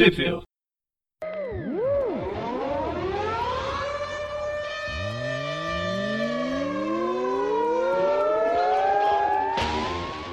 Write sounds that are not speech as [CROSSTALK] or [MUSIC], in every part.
Trivia.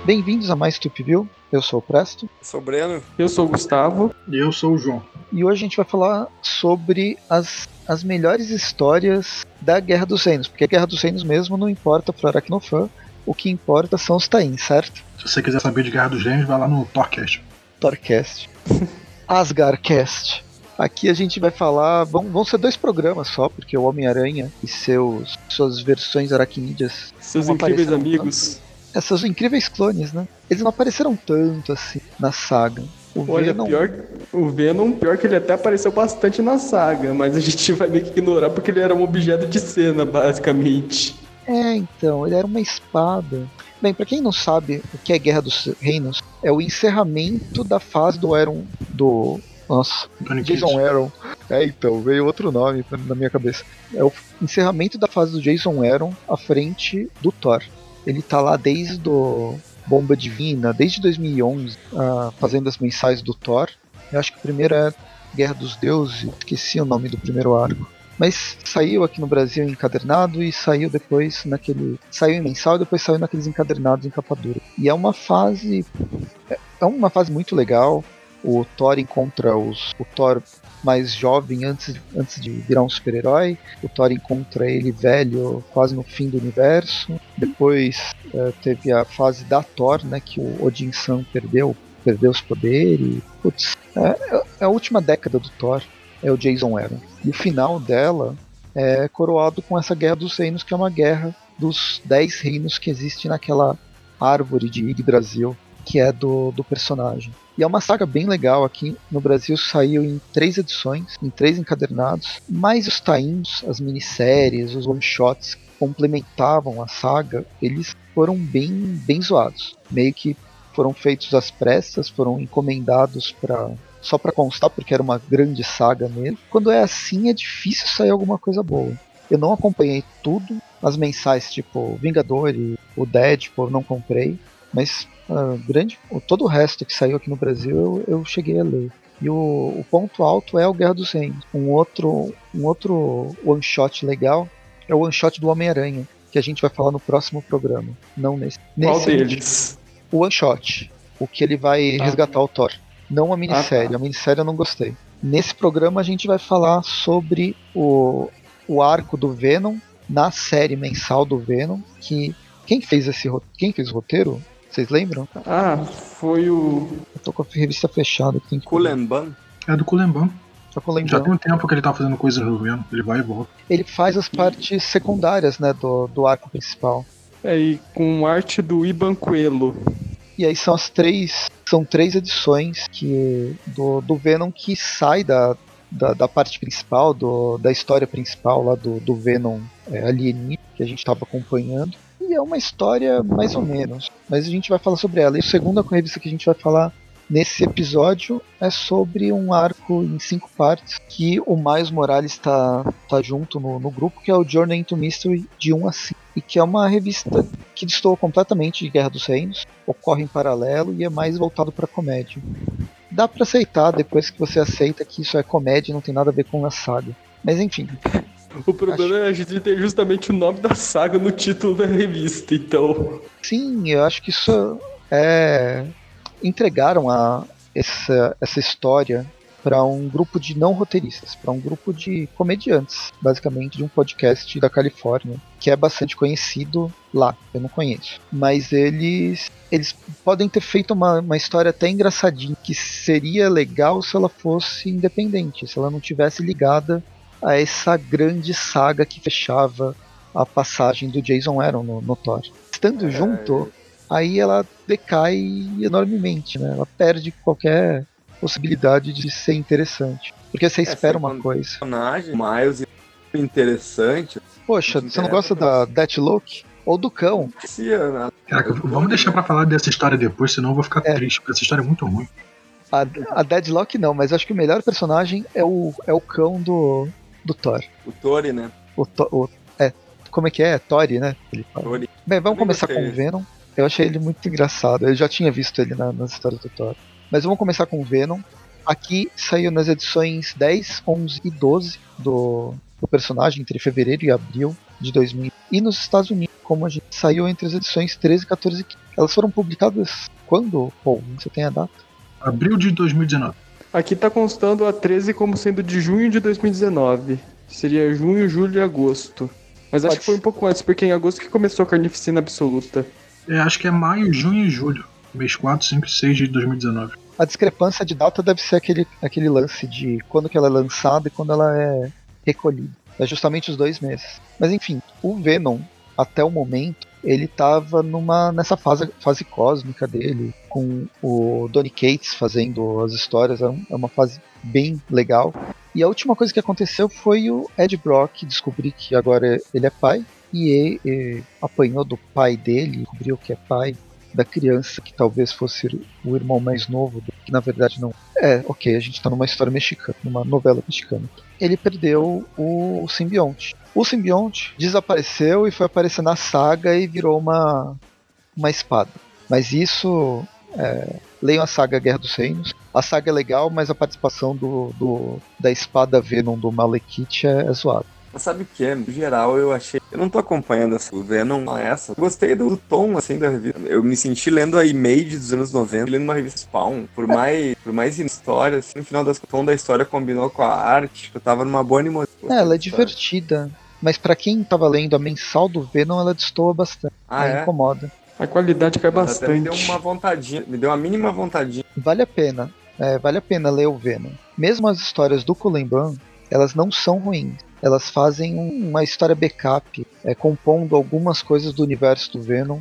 Bem-vindos a mais Tupville. Eu sou o Presto. Sou o Breno. Eu sou o Gustavo. E eu sou o João. E hoje a gente vai falar sobre as, as melhores histórias da Guerra dos Reinos. Porque a Guerra dos Reinos mesmo não importa pro Aracnofan. O que importa são os Tains, certo? Se você quiser saber de Guerra dos Reinos, vai lá no Torcast. Torcast. [LAUGHS] Asgarcast. Aqui a gente vai falar. Vão, vão ser dois programas só, porque o Homem-Aranha e seus, suas versões aracnídeas. Seus incríveis amigos. Essas incríveis clones, né? Eles não apareceram tanto assim na saga. O Olha, Venom, pior, o Venom, pior que ele até apareceu bastante na saga, mas a gente vai meio que ignorar porque ele era um objeto de cena, basicamente. É, então, ele era uma espada. Bem, pra quem não sabe o que é Guerra dos Reinos, é o encerramento da fase do Aaron. do. Nossa. Jason Aaron. É, então, veio outro nome na minha cabeça. É o encerramento da fase do Jason Aaron à frente do Thor. Ele tá lá desde o Bomba Divina, desde 2011, ah, fazendo as mensais do Thor. Eu acho que o primeiro é Guerra dos Deuses, esqueci o nome do primeiro arco. Mas saiu aqui no Brasil encadernado e saiu depois naquele. Saiu em mensal e depois saiu naqueles encadernados em capa dura. E é uma fase. É é uma fase muito legal. O Thor encontra os, o Thor mais jovem antes, antes de virar um super-herói. O Thor encontra ele velho quase no fim do universo. Depois eh, teve a fase da Thor, né, que o Odin San perdeu, perdeu os poderes. Putz, é, é a última década do Thor, é o Jason Aaron. E o final dela é coroado com essa Guerra dos Reinos, que é uma guerra dos dez reinos que existe naquela árvore de Yggdrasil, que é do, do personagem. E é uma saga bem legal aqui no Brasil, saiu em três edições, em três encadernados, mas os tains, as minisséries, os one-shots que complementavam a saga, eles foram bem, bem zoados. Meio que foram feitos às pressas, foram encomendados para só para constar, porque era uma grande saga mesmo. Quando é assim, é difícil sair alguma coisa boa. Eu não acompanhei tudo, as mensais tipo Vingador e o Deadpool eu não comprei, mas ah, grande, todo o resto que saiu aqui no Brasil eu, eu cheguei a ler. E o, o ponto alto é o Guerra dos Reinos. Um outro, um outro one shot legal é o one shot do Homem-Aranha, que a gente vai falar no próximo programa, não nesse. Qual nesse deles? o one shot, o que ele vai Ah. resgatar o Thor. Não a minissérie, Ah, tá. a minissérie eu não gostei. Nesse programa a gente vai falar sobre o, o arco do Venom na série mensal do Venom, que quem fez esse quem fez o roteiro? Vocês lembram? Ah, foi o. Eu tô com a revista fechada, que Kulenban. É do Kulemban. Já tem um tempo que ele tá fazendo coisas no Venom. Ele vai e volta. Ele faz as partes secundárias, né, do, do arco principal. É, e com arte do Iban Coelho. E aí são as três. São três edições que do, do Venom que sai da, da, da parte principal, do, da história principal lá do, do Venom é, alienígena que a gente estava acompanhando. E é uma história mais ou menos. Mas a gente vai falar sobre ela. E a segunda revista que a gente vai falar nesse episódio é sobre um arco em cinco partes que o Miles Morales está tá junto no, no grupo, que é o Journey into Mystery de 1 a 5. E que é uma revista que destoa completamente de Guerra dos Reinos, ocorre em paralelo e é mais voltado para comédia. Dá para aceitar depois que você aceita que isso é comédia e não tem nada a ver com a saga. Mas enfim, O problema é a gente ter justamente o nome da saga no título da revista, então. sim, eu acho que isso é. entregaram a, essa, essa história para um grupo de não roteiristas, para um grupo de comediantes, basicamente, de um podcast da Califórnia, que é bastante conhecido lá, eu não conheço. Mas eles eles podem ter feito uma, uma história até engraçadinha, que seria legal se ela fosse independente, se ela não tivesse ligada a essa grande saga que fechava a passagem do Jason Aaron no, no Thor. Estando junto, aí ela decai enormemente, né? Ela perde qualquer possibilidade de ser interessante. Porque você espera uma coisa. personagem, Miles interessante. Poxa, você não gosta da Deathlock? Ou do cão? Né? Caraca, vamos deixar pra falar dessa história depois, senão eu vou ficar É. triste, porque essa história é muito ruim. A, a Deadlock não, mas acho que o melhor personagem é o, é o cão do, do Thor. o Tori, né? O, To- o- é, como é que é? É Tori, né? Ele fala. Tori. Bem, vamos Também começar gostei. com o Venom. Eu achei ele muito engraçado. Eu já tinha visto ele na- nas histórias do Thor. Mas vamos começar com o Venom. Aqui saiu nas edições 10, 11 e 12 do, do personagem, entre fevereiro e abril de 2000. E nos Estados Unidos, como a gente saiu entre as edições 13, 14 e 15. Elas foram publicadas quando, Paul? Você tem a data? Abril de 2019. Aqui tá constando a 13 como sendo de junho de 2019. Seria junho, julho e agosto. Mas acho Pode que foi um pouco antes, porque em agosto que começou a Carnificina Absoluta. É, acho que é maio, junho e julho. Mês 4, 5 e 6 de 2019. A discrepância de data deve ser aquele, aquele lance de quando que ela é lançada e quando ela é recolhida. É justamente os dois meses. Mas enfim, o Venom, até o momento, ele estava numa nessa fase, fase cósmica dele, com o Donny Cates fazendo as histórias, é, um- é uma fase bem legal. E a última coisa que aconteceu foi o Ed Brock descobrir que agora ele é pai e, e- e apanhou do pai dele, descobriu que é pai da criança que talvez fosse o irmão mais novo, que na verdade não. É, ok, a gente tá numa história mexicana, numa novela mexicana. Ele perdeu o simbionte. O simbionte desapareceu e foi aparecer na saga e virou uma, uma espada. Mas isso. É, leiam a saga Guerra dos Reinos. A saga é legal, mas a participação do, do- da espada Venom do Malekith é, é zoada. Sabe o que? é? No geral, eu achei. Eu não tô acompanhando essa o Venom essa. Gostei do, do tom, assim, da revista. Eu me senti lendo a Image dos anos 90, lendo uma revista Spawn. Por mais, por mais história, assim, no final das contas, o tom da história combinou com a arte. Tipo, eu tava numa boa animação. É, ela é divertida. Mas pra quem tava lendo a mensal do Venom, ela destoa bastante. Ah, é? incomoda. A qualidade cai Mas até me bastante. deu uma vontadinha, me deu uma mínima vontadinha. Vale a pena. É, vale a pena ler o Venom. Mesmo as histórias do Kulemban, elas não são ruins. Elas fazem um- uma história backup, é, compondo algumas coisas do universo do Venom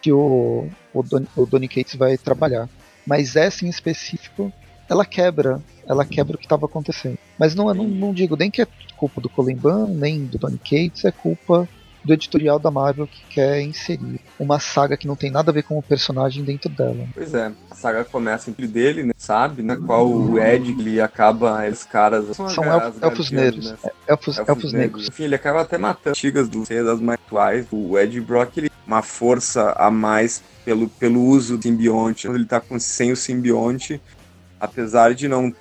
que o, o, Don, o Donny Cates vai trabalhar. Mas essa em específico, ela quebra. Ela quebra o que estava acontecendo. Mas não, eu não, não digo nem que é culpa do Colenban, nem do Donny Cates, é culpa do editorial da Marvel que quer inserir uma saga que não tem nada a ver com o personagem dentro dela. Pois é, a saga começa entre dele, né? Sabe? Na qual o Ed ele acaba. Esses caras. São as elfos, elfos guardianas, negros. né? É, Elfos, Elfos, elfos negros. negros. Enfim, ele acaba até matando antigas do das mais atuais. O Ed Brock, ele uma força a mais pelo, pelo uso do simbionte. Ele tá com, sem o simbionte, apesar de não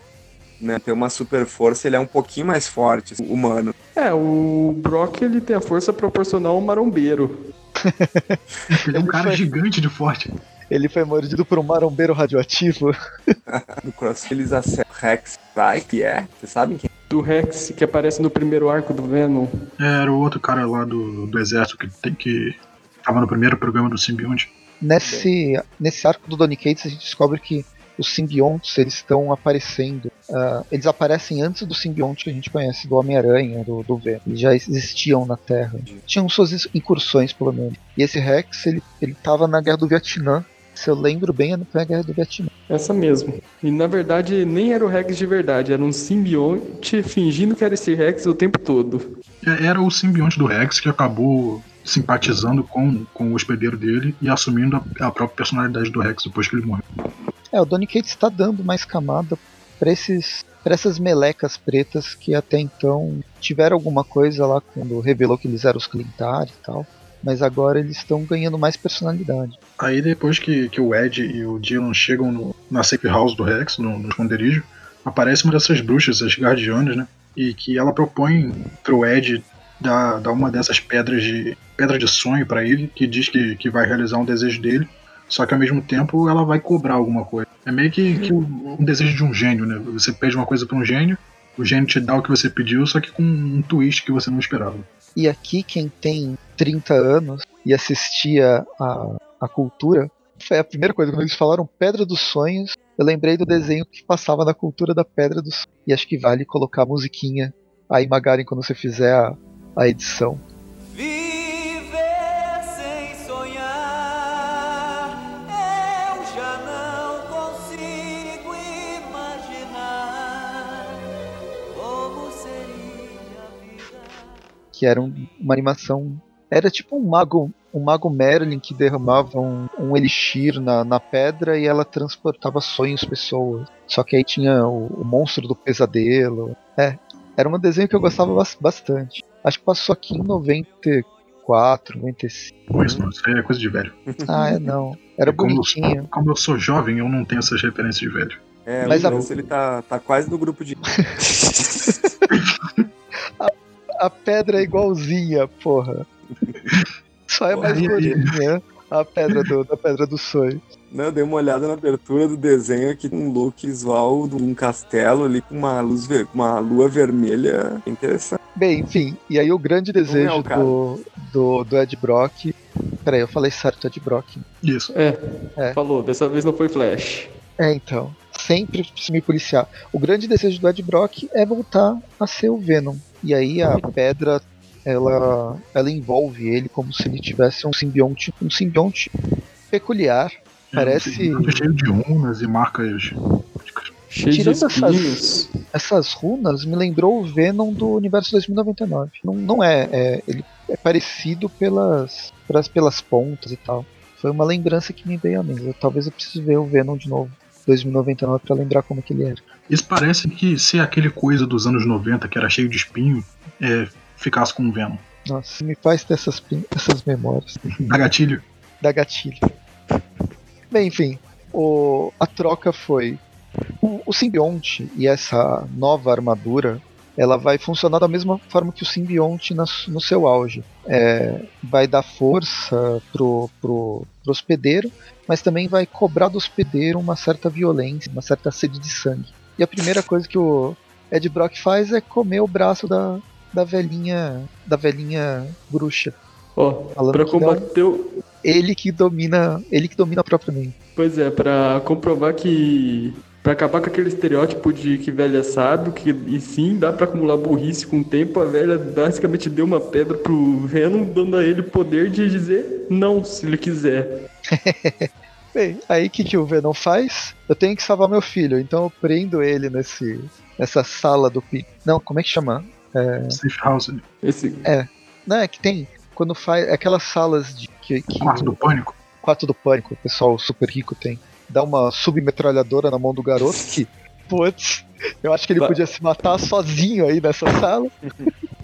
né, ter uma super força, ele é um pouquinho mais forte, assim, humano. É, o Brock ele tem a força proporcional ao marombeiro. [LAUGHS] Ele é um cara gigante de forte. Ele foi mordido por um marombeiro radioativo. [LAUGHS] No cross eles acertam o Rex vai, que é, vocês sabem quem? Do Rex que aparece no primeiro arco do Venom. É, Era o outro cara lá do, do exército que tem que. Tava no primeiro programa do Simbionte. Nesse, nesse arco do Donny Cates, a gente descobre que os simbiontes eles estão aparecendo. Ah, eles aparecem antes do simbionte que a gente conhece, do Homem-Aranha, do, do Venom. Eles já existiam na Terra. Tinham suas incursões, pelo menos. E esse Rex, ele, ele tava na Guerra do Vietnã. Se eu lembro bem, foi a Guerra do Vietnã. Essa mesmo. E na verdade nem era o Rex de verdade, era um simbionte fingindo que era esse Rex o tempo todo. É, Era o simbionte do Rex que acabou simpatizando com, com o hospedeiro dele e assumindo a, a própria personalidade do Rex depois que ele morreu. É, o Donny Cates está dando mais camada pra esses para essas melecas pretas que até então tiveram alguma coisa lá quando revelou que eles eram os Clintar e tal, mas agora eles estão ganhando mais personalidade. Aí depois que, que o Ed e o Dylan chegam no, na safe house do Rex, no, no esconderijo, aparece uma dessas bruxas, as guardianas, né? E que ela propõe pro Ed dar, dar uma dessas pedras de pedra de sonho pra ele, que diz que, que vai realizar um desejo dele, só que ao mesmo tempo ela vai cobrar alguma coisa. É meio que, que um desejo de um gênio, né? Você pede uma coisa pra um gênio, o gênio te dá o que você pediu, só que com um twist que você não esperava. E aqui quem tem 30 anos e assistia a, a cultura, foi a primeira coisa, quando eles falaram Pedra dos Sonhos, eu lembrei do desenho que passava na cultura da Pedra dos Sonhos. E acho que vale colocar a musiquinha aí, Magaren, quando você fizer a, a edição. Que era um- uma animação. Era tipo um mago, um mago Merlin que derramava um, um elixir na, na pedra e ela transportava sonhos pessoas. Só que aí tinha o, o monstro do pesadelo. É, era um desenho que eu gostava bas- bastante. Acho que passou aqui em 94, 95. Pô, isso não, isso aí é coisa de velho. [LAUGHS] Ah, é não. Era É como- bonitinho. Como eu sou jovem, eu não tenho essas referências de velho. É, Mas a- ele tá, tá quase no grupo de. [LAUGHS] A pedra é igualzinha, porra. Só é mais gordinha a pedra do, da pedra do sonho. Não, eu dei uma olhada na abertura do desenho aqui com um look visual de um castelo ali com uma luz ver... uma lua vermelha. Interessante. Bem, enfim, e aí o grande desejo é o do, do, do Ed Brock. Peraí, eu falei certo, Ed Brock. Isso. É, É. falou, dessa vez não foi Flash. É, então. Sempre preciso me policiar. O grande desejo do Ed Brock é voltar a ser o Venom. E aí a pedra, ela, ela envolve ele como se ele tivesse um simbionte, um simbionte peculiar. Parece- É, cheio de runas e marcas. Cheio de Tirando essas- espinhos. Essas runas me lembrou o Venom do universo 2099. Não, não é, é, ele é parecido pelas, pelas, pelas pontas e tal. Foi uma lembrança que me veio à mente. Eu- Talvez eu precise ver o Venom de novo, 2099, pra lembrar como que ele era. Isso parece que ser aquele coisa dos anos 90 que era cheio de espinho é, ficasse com o Venom. Nossa, me faz ter essas, essas memórias. [LAUGHS] Da gatilho. da gatilho. Bem, enfim, o- a troca foi o, o simbionte e essa nova armadura. Ela vai funcionar da mesma forma que o simbionte no seu auge. É, vai dar força pro, pro, pro hospedeiro, mas também vai cobrar do hospedeiro uma certa violência, uma certa sede de sangue. E a primeira coisa que o Ed Brock faz é comer o braço da, da velhinha da velhinha bruxa. Ó, que não- combater o... Ele que domina, ele que domina propriamente. Pois é, pra comprovar que... Pra acabar com aquele estereótipo de que velha sabe, que, e sim, dá pra acumular burrice com o tempo, a velha basicamente deu uma pedra pro Venom, dando a ele o poder de dizer não, se ele quiser. [LAUGHS] Bem, aí o que, que o Venom faz? Eu tenho que salvar meu filho, então eu prendo ele nesse, nessa sala do pi. Não, como é que chama? Safe House. Esse... Não, é que tem. Quando faz. Aquelas salas de. Que, que Quarto do Pânico. quarto do pânico, o pessoal super rico tem. Dá uma submetralhadora na mão do garoto que. Putz, eu acho que ele podia se matar sozinho aí nessa sala.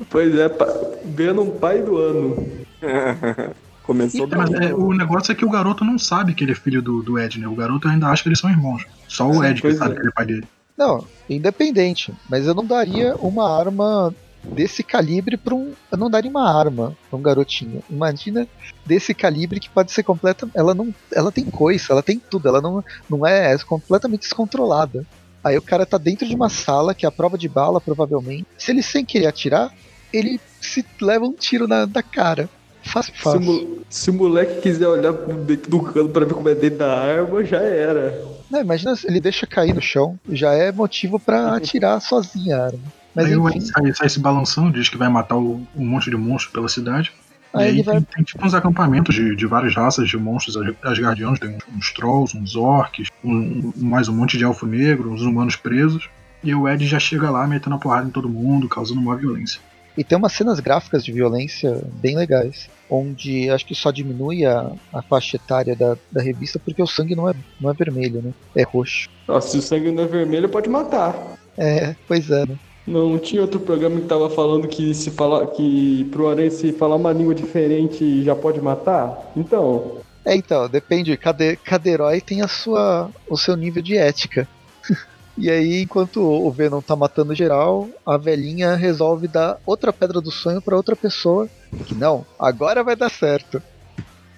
Pois é, pa... Venom pai do ano. [LAUGHS] Começou mas bem. é, o negócio é que o garoto não sabe que ele é filho do, do Ed, né? O garoto ainda acha que eles são irmãos. Só o Sim, Ed que sabe é. que ele é pai dele. Não, independente. Mas eu não daria uma arma desse calibre pra um. Eu não daria uma arma pra um garotinho. Imagina desse calibre que pode ser completa. Ela não. Ela tem coice, ela tem tudo. Ela não, não é, é completamente descontrolada. Aí o cara tá dentro de uma sala que é a prova de bala, provavelmente. Se ele sem querer atirar, ele se leva um tiro na, na cara. Fácil, Se fácil. mo- se o moleque quiser olhar dentro do cano pra ver como é dentro da arma, já era. Não, imagina se ele deixa cair no chão. Já é motivo pra [LAUGHS] atirar sozinha a arma. Mas aí o enfim, Ed sai, sai se balançando, diz que vai matar o- um monte de monstros pela cidade. aí e aí ele vai tem, tem tipo uns acampamentos de, de várias raças de monstros as- asgardianos. Tem uns, uns trolls, uns orcs, um- um- mais um monte de elfo negro, uns humanos presos. E o Ed já chega lá metendo a porrada em todo mundo, causando uma violência. E tem umas cenas gráficas de violência bem legais, onde acho que só diminui a, a faixa etária da, da revista porque o sangue não é, não é vermelho, né? É roxo. Ó, se o sangue não é vermelho, pode matar. É, pois é, né? Não tinha outro programa que tava falando que se falar que pro aranha se falar uma língua diferente já pode matar? Então, É, então, depende, cada, cada herói tem a sua, o seu nível de ética. [LAUGHS] e aí, enquanto o Venom tá matando geral, a velhinha resolve dar outra pedra do sonho pra outra pessoa, que não, agora vai dar certo.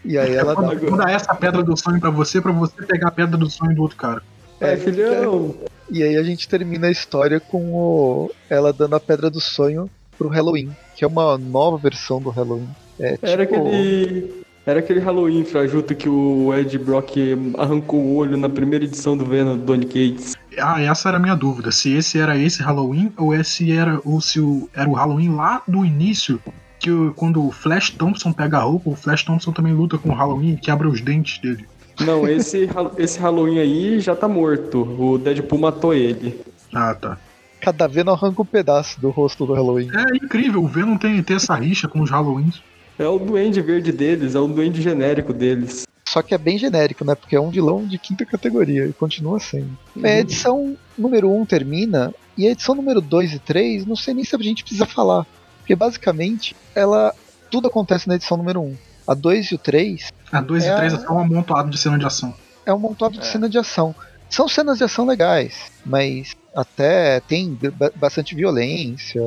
E aí ela dá. Manda, manda essa pedra do sonho pra você, pra você pegar a pedra do sonho do outro cara. é, É, filhão. E aí a gente termina a história com o, ela dando a pedra do sonho pro Halloween, que é uma nova versão do Halloween. É, Era tipo, aquele. Era aquele Halloween frajuto que o Ed Brock arrancou o olho na primeira edição do Venom do Donny Cates. Ah, essa era a minha dúvida. Se esse era esse Halloween ou esse era ou se o, era o Halloween lá do início. Que quando o Flash Thompson pega a roupa, o Flash Thompson também luta com o Halloween e quebra os dentes dele. Não, esse, esse Halloween aí já tá morto. O Deadpool matou ele. Ah, tá. cada vez arranca um pedaço do rosto do Halloween. É incrível, o Venom tem, tem essa rixa com os Halloweens. É o duende verde deles, é o duende genérico deles. Só que é bem genérico, né? Porque é um vilão de quinta categoria e continua sendo. Bem, a edição número 1 termina e a edição número 2 e 3, não sei nem se a gente precisa falar. Porque basicamente, ela tudo acontece na edição número 1. A 2 e o 3 A 2 É e a- 3 é só um amontoado de cena de ação. é um montado de É. cena de ação. São cenas de ação legais, mas até tem ba- bastante violência.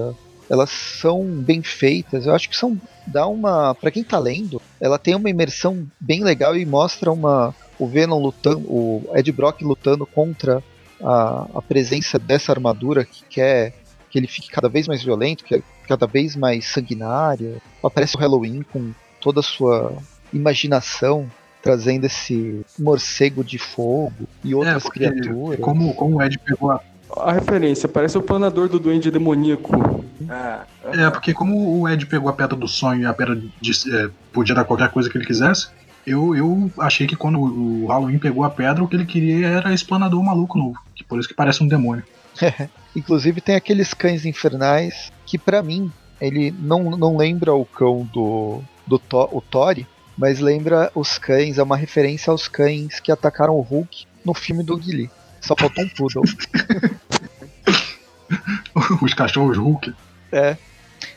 Elas são bem feitas. Eu acho que são dá uma, Pra quem tá lendo, ela tem uma imersão bem legal e mostra uma o Venom lutando, o Ed Brock lutando contra a, a presença dessa armadura que quer que ele fique cada vez mais violento, que é cada vez mais sanguinária. Aparece o Halloween com toda a sua imaginação, trazendo esse morcego de fogo e outras porque criaturas. Como, como o Ed pegou a. A referência, parece o planador do Duende Demoníaco. É, É, porque como o Ed pegou a pedra do sonho e a pedra de, é, podia dar qualquer coisa que ele quisesse, eu, eu achei que quando o Halloween pegou a pedra, o que ele queria era explanador maluco novo. Que por isso que parece um demônio. [LAUGHS] Inclusive tem aqueles cães infernais que pra mim ele não, não lembra o cão do do To- o Tori, mas lembra os cães, é uma referência aos cães que atacaram o Hulk no filme do Guilherme. Só faltou um poodle. [LAUGHS] Os cachorros Hulk. É.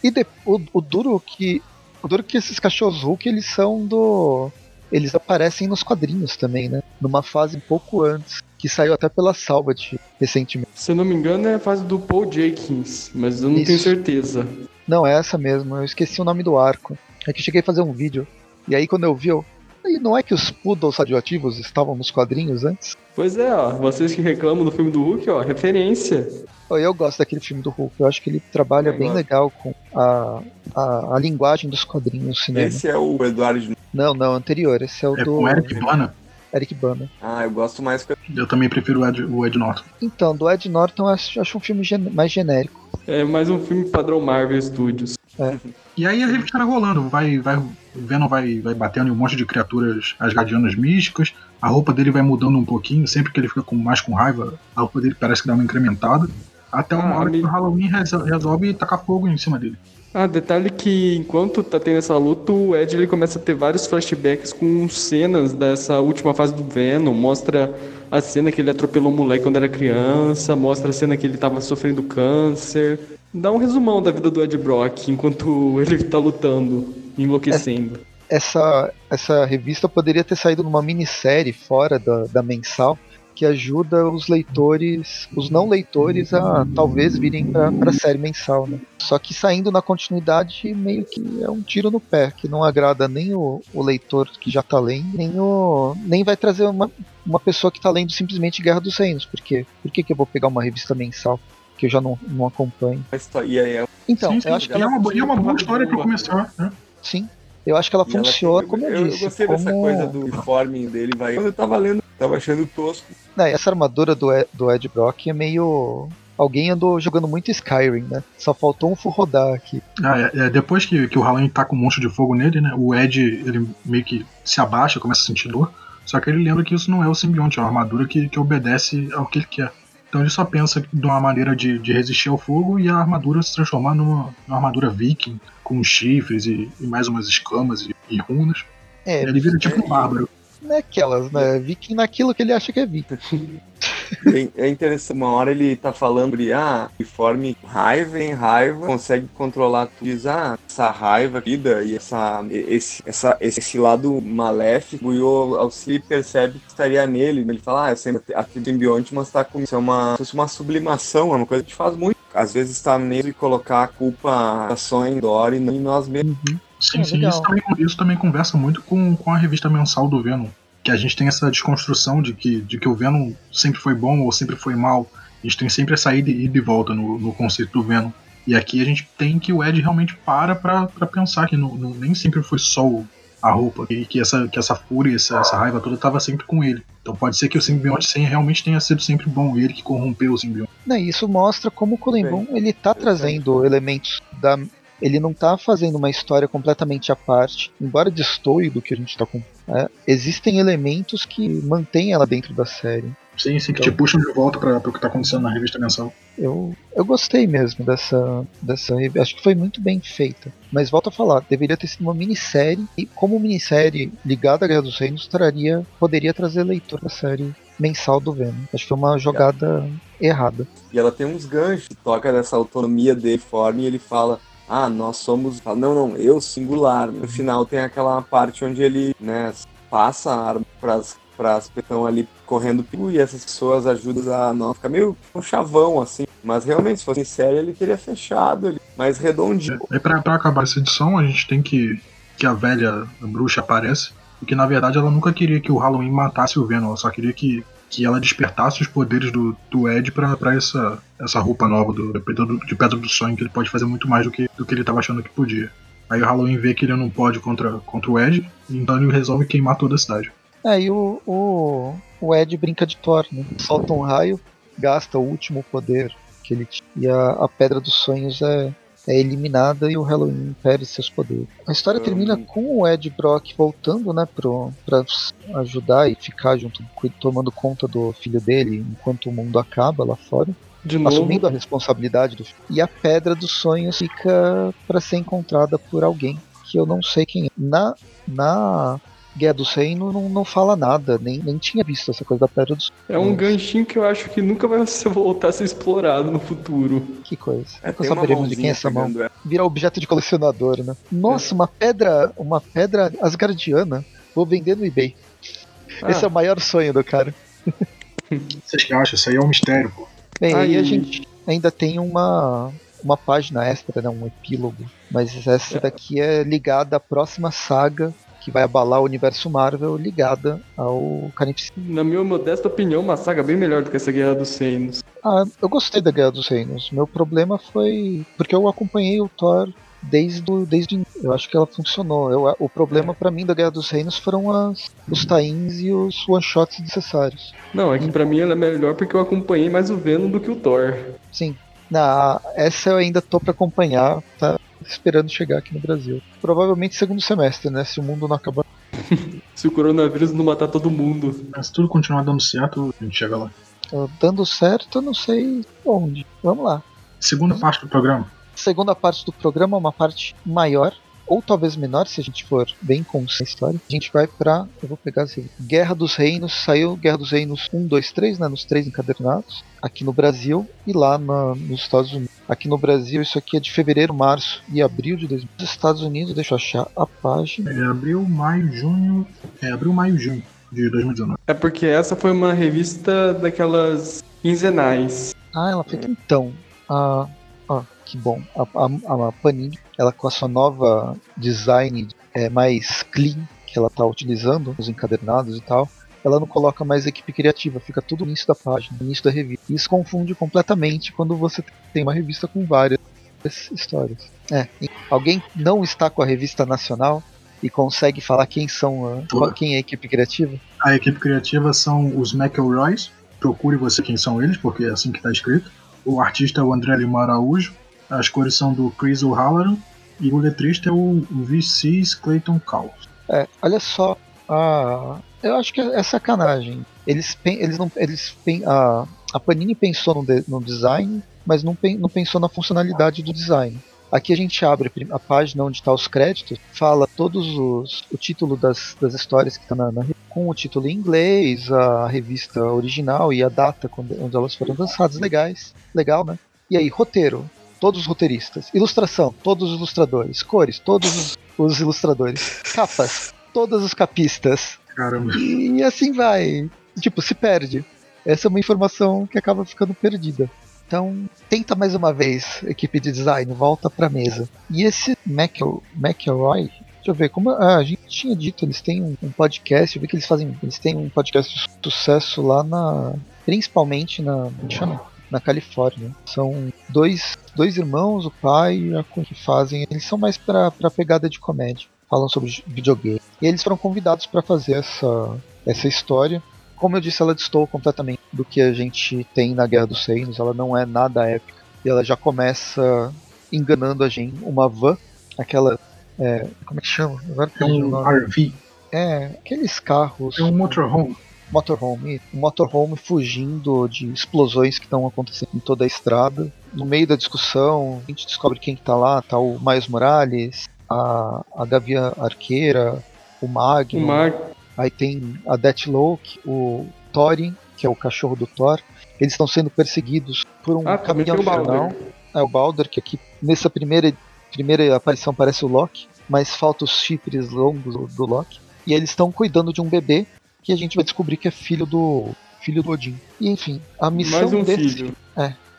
E de- o, o duro que o duro que esses cachorros Hulk eles são do eles aparecem nos quadrinhos também, né? Numa fase um pouco antes, que saiu até pela Salvat recentemente. Se eu não me engano, é a fase do Paul Jenkins, mas eu não Isso. tenho certeza. Não, é essa mesmo, eu esqueci o nome do arco. É que eu cheguei a fazer um vídeo. E aí quando eu vi, eu. E não é que os poodles radioativos estavam nos quadrinhos antes? Pois é, ó, vocês que reclamam do filme do Hulk, ó, referência. Eu gosto daquele filme do Hulk, eu acho que ele trabalha Eu bem gosto. legal com a, a, a linguagem dos quadrinhos no cinema. Esse é o Eduardo. Não, não, anterior, esse é o É do com o Eric Bana. Eric Bana. Ah, eu gosto mais que Eu também prefiro o Ed, o Ed Norton. Então, do Ed Norton eu acho, acho um filme gen- mais genérico. É mais um filme padrão Marvel Studios. E aí a revista vai rolando, vai, vai, o Venom vai, vai batendo em um monte de criaturas asgardianas místicas, a roupa dele vai mudando um pouquinho, sempre que ele fica com, mais com raiva, a roupa dele parece que dá uma incrementada. Até uma Ah, hora que o Halloween resol- resolve tacar fogo em cima dele. Ah, detalhe que enquanto tá tendo essa luta, o Ed ele começa a ter vários flashbacks com cenas dessa última fase do Venom. Mostra a cena que ele atropelou um moleque quando era criança, mostra a cena que ele tava sofrendo câncer. Dá um resumão da vida do Ed Brock enquanto [LAUGHS] ele tá lutando, enlouquecendo. Essa, essa revista poderia ter saído numa minissérie fora da, da mensal que ajuda os leitores, os não leitores, a talvez virem pra, pra série mensal, né? Só que saindo na continuidade, meio que é um tiro no pé, que não agrada nem o, o leitor que já tá lendo, nem o. nem vai trazer uma, uma pessoa que tá lendo simplesmente Guerra dos Reinos. Por quê? Por que, que eu vou pegar uma revista mensal que eu já não, não acompanho? a. E é- Então, sim, sim, eu acho que e é uma, e é uma boa história pra boa. começar, né? sim. Eu acho que ela e ela funciona, tem- como eu, eu, disse. gostei dessa como- coisa do uniforme dele, vai. Quando eu tava lendo, tava achando tosco. Essa armadura do Ed, do Ed Brock é meio. Alguém andou jogando muito Skyrim, né? Só faltou um full rodar aqui. Ah, é, é, depois que, que o Halloween tá com um monte de fogo nele, né? O Ed, ele meio que se abaixa, começa a sentir dor. Só que ele lembra que isso não é o simbionte, é uma armadura que, que obedece ao que ele quer. Então ele só pensa de uma maneira de, de resistir ao fogo e a armadura se transformar numa, numa armadura viking, com chifres e, e mais umas escamas e, e runas. É, Ele vira tipo um bárbaro. não é aquelas, né? Viking naquilo que ele acha que é Viking. [LAUGHS] É, é interessante, uma hora ele tá falando sobre, ah, uniforme raiva em raiva, consegue controlar tudo. Diz, ah, essa raiva, vida e essa, esse, essa, esse lado maléfico, e o Alcide percebe que estaria nele. Ele fala, ah, essa, simbionte mas tá com isso é uma, isso é uma sublimação, é uma coisa que a gente faz muito. Às vezes está nele colocar a culpa ações do Ori e em nós mesmos. Sim, É, sim, isso também, isso também conversa muito com, com a revista mensal do Venom. Que a gente tem essa desconstrução de que, de que o Venom sempre foi bom ou sempre foi mal. A gente tem sempre essa ida e ida e volta no, no conceito do Venom. E aqui a gente tem que o Ed realmente para pra, pra pensar que no, no- nem sempre foi só o- a roupa, e que essa, que essa fúria, essa, essa raiva toda estava sempre com ele. Então pode ser que o simbionte sim, realmente tenha sido sempre bom, ele que corrompeu o simbionte. Isso mostra como o Colembon ele tá trazendo elementos da. Ele não tá fazendo uma história completamente à parte, embora destoie do que a gente tá com. É, existem elementos que mantêm ela dentro da série. Sim, sim, que Então- te puxam de volta para o que tá acontecendo na revista mensal. Eu, eu gostei mesmo dessa, dessa. Acho que foi muito bem feita. Mas volto a falar, deveria ter sido uma minissérie. E como minissérie ligada à Guerra dos Reinos, traria, poderia trazer leitor da série mensal do Venom. Acho que foi uma jogada errada. E ela tem uns ganchos, toca dessa autonomia de forma e ele fala, ah, nós somos. Não, não, eu singular. No final tem aquela parte onde ele, né, passa a arma pras para as pessoas que estão ali correndo e essas pessoas ajudam a não ficar meio um chavão assim. Mas realmente, se fosse em série, ele teria fechado ele mais redondinho. E pra, pra acabar essa edição, a gente tem que que a velha bruxa aparece, porque na verdade ela nunca queria que o Halloween matasse o Venom, ela só queria que, que ela despertasse os poderes do, do Ed pra essa, essa roupa nova do, de, pedra do, Sonho, que ele pode fazer muito mais do que, do que ele tava achando que podia. Aí o Halloween vê que ele não pode contra, contra o Ed, então ele resolve queimar toda a cidade. Aí o, o, o Ed brinca de Thor, né? Solta um raio, gasta o último poder que ele tinha. E a, a Pedra dos Sonhos é, é eliminada e o Halloween perde seus poderes. A história termina com o Ed Brock voltando, né, pro, pra ajudar e ficar junto, tomando conta do filho dele enquanto o mundo acaba lá fora, De novo. assumindo a responsabilidade do filho. E a Pedra dos Sonhos fica para ser encontrada por alguém que eu não sei quem é. Na, na Guerra do Reino não, não fala nada, nem, nem tinha visto essa coisa da Pedra dos. É um ganchinho que eu acho que nunca vai [LAUGHS] se voltar a ser explorado no futuro. Que coisa. É, Nunca saberemos de quem é essa mão. ela. virar objeto de colecionador, né? Nossa, uma pedra, uma pedra asgardiana. Vou vender no eBay. Ah, Esse é o maior sonho do cara. Vocês que acham? Isso aí é um mistério, pô. Bem, aí a gente ainda tem uma uma página extra, né, um epílogo, mas essa É. daqui é ligada à próxima saga que vai abalar o universo Marvel, ligada ao Carnificina. Na minha modesta opinião, uma saga bem melhor do que essa Guerra dos Reinos. Ah, eu gostei da Guerra dos Reinos. Meu problema foi porque eu acompanhei o Thor desde o, desde eu acho que ela funcionou. Eu- o problema pra mim da Guerra dos Reinos foram as, os tains e os one shots necessários. Não, é que pra mim ela é melhor porque eu acompanhei mais o Venom do que o Thor. Sim. Na, essa eu ainda tô pra acompanhar, tá esperando chegar aqui no Brasil. Provavelmente segundo semestre, né? Se o mundo não acabar. [LAUGHS] Se o coronavírus não matar todo mundo. Mas se tudo continuar dando certo, a gente chega lá. Uh, Dando certo, eu não sei onde. Vamos lá. Segunda parte do programa. segunda parte do programa, uma parte maior, ou talvez menor, se a gente for bem com a história. A gente vai pra. Eu vou pegar assim. Guerra dos Reinos, saiu Guerra dos Reinos 1, 2, 3, né? Nos três encadernados. Aqui no Brasil e lá na- nos Estados Unidos. Aqui no Brasil, isso aqui é de fevereiro, março e abril de 2000. Nos Estados Unidos, deixa eu achar a página. É abril, maio, junho. É abril, maio, junho de 2019. É porque essa foi uma revista daquelas quinzenais. Ah, ela fica então. A, ah, que bom. A, a, a Panini, ela com a sua nova design é, mais clean que ela tá utilizando, os encadernados e tal, ela não coloca mais equipe criativa, fica tudo no início da página, no início da revista. Isso confunde completamente quando você tem uma revista com várias histórias. É, alguém não está com a revista nacional e consegue falar quem são a, quem é a equipe criativa? A equipe criativa são os McElroys. Procure você quem são eles, porque é assim que tá escrito. O artista é o André Lima Araújo. As cores são do Chris O'Halloran. E o letrista é o VC Clayton Cowles. É, olha só, a, eu acho que é sacanagem. Eles, eles não, eles a, a Panini pensou no, de- no design, mas não, não pensou na funcionalidade do design. Aqui a gente abre a página onde está os créditos, fala todos os o título das, das histórias que está na, na com o título em inglês, a revista original e a data quando, onde elas foram lançadas, legais, legal, né? E aí roteiro, todos os roteiristas, ilustração, todos os ilustradores, cores, todos os, os ilustradores, capas, todos os capistas, Caramba. e assim vai. Tipo, se perde. Essa é uma informação que acaba ficando perdida. Então, tenta mais uma vez, equipe de design, volta pra mesa. E esse McEl- McElroy, deixa eu ver, como ah, a gente tinha dito, eles têm um, um podcast, eu vi que eles fazem, eles têm um podcast de sucesso lá na, principalmente na, como que chama? Na Califórnia. São dois, dois irmãos, o pai e a que fazem, eles são mais pra, pra pegada de comédia. Falam sobre videogame. E eles foram convidados para fazer essa, essa história. Como eu disse, ela destoou completamente do que a gente tem na Guerra dos Reinos. Ela não é nada épica. E ela já começa enganando a gente. Uma van, aquela. é, como é que chama? Agora É um. RV. É, aqueles carros. É um motorhome. Motorhome, um motorhome fugindo de explosões que estão acontecendo em toda a estrada. No meio da discussão, a gente descobre quem que tá lá, tá o Miles Morales, a, a Gavião Arqueira, o O Magnum, Mar... aí tem a Deathlock, o Thorin, que é o cachorro do Thor. Eles estão sendo perseguidos por um Ah, caminhão o final. É o Balder, que aqui nessa primeira, primeira aparição parece o Loki, mas falta os chifres longos do, do Loki. E eles estão cuidando de um bebê que a gente vai descobrir que é filho do filho do Odin. E enfim, a missão um desse filho.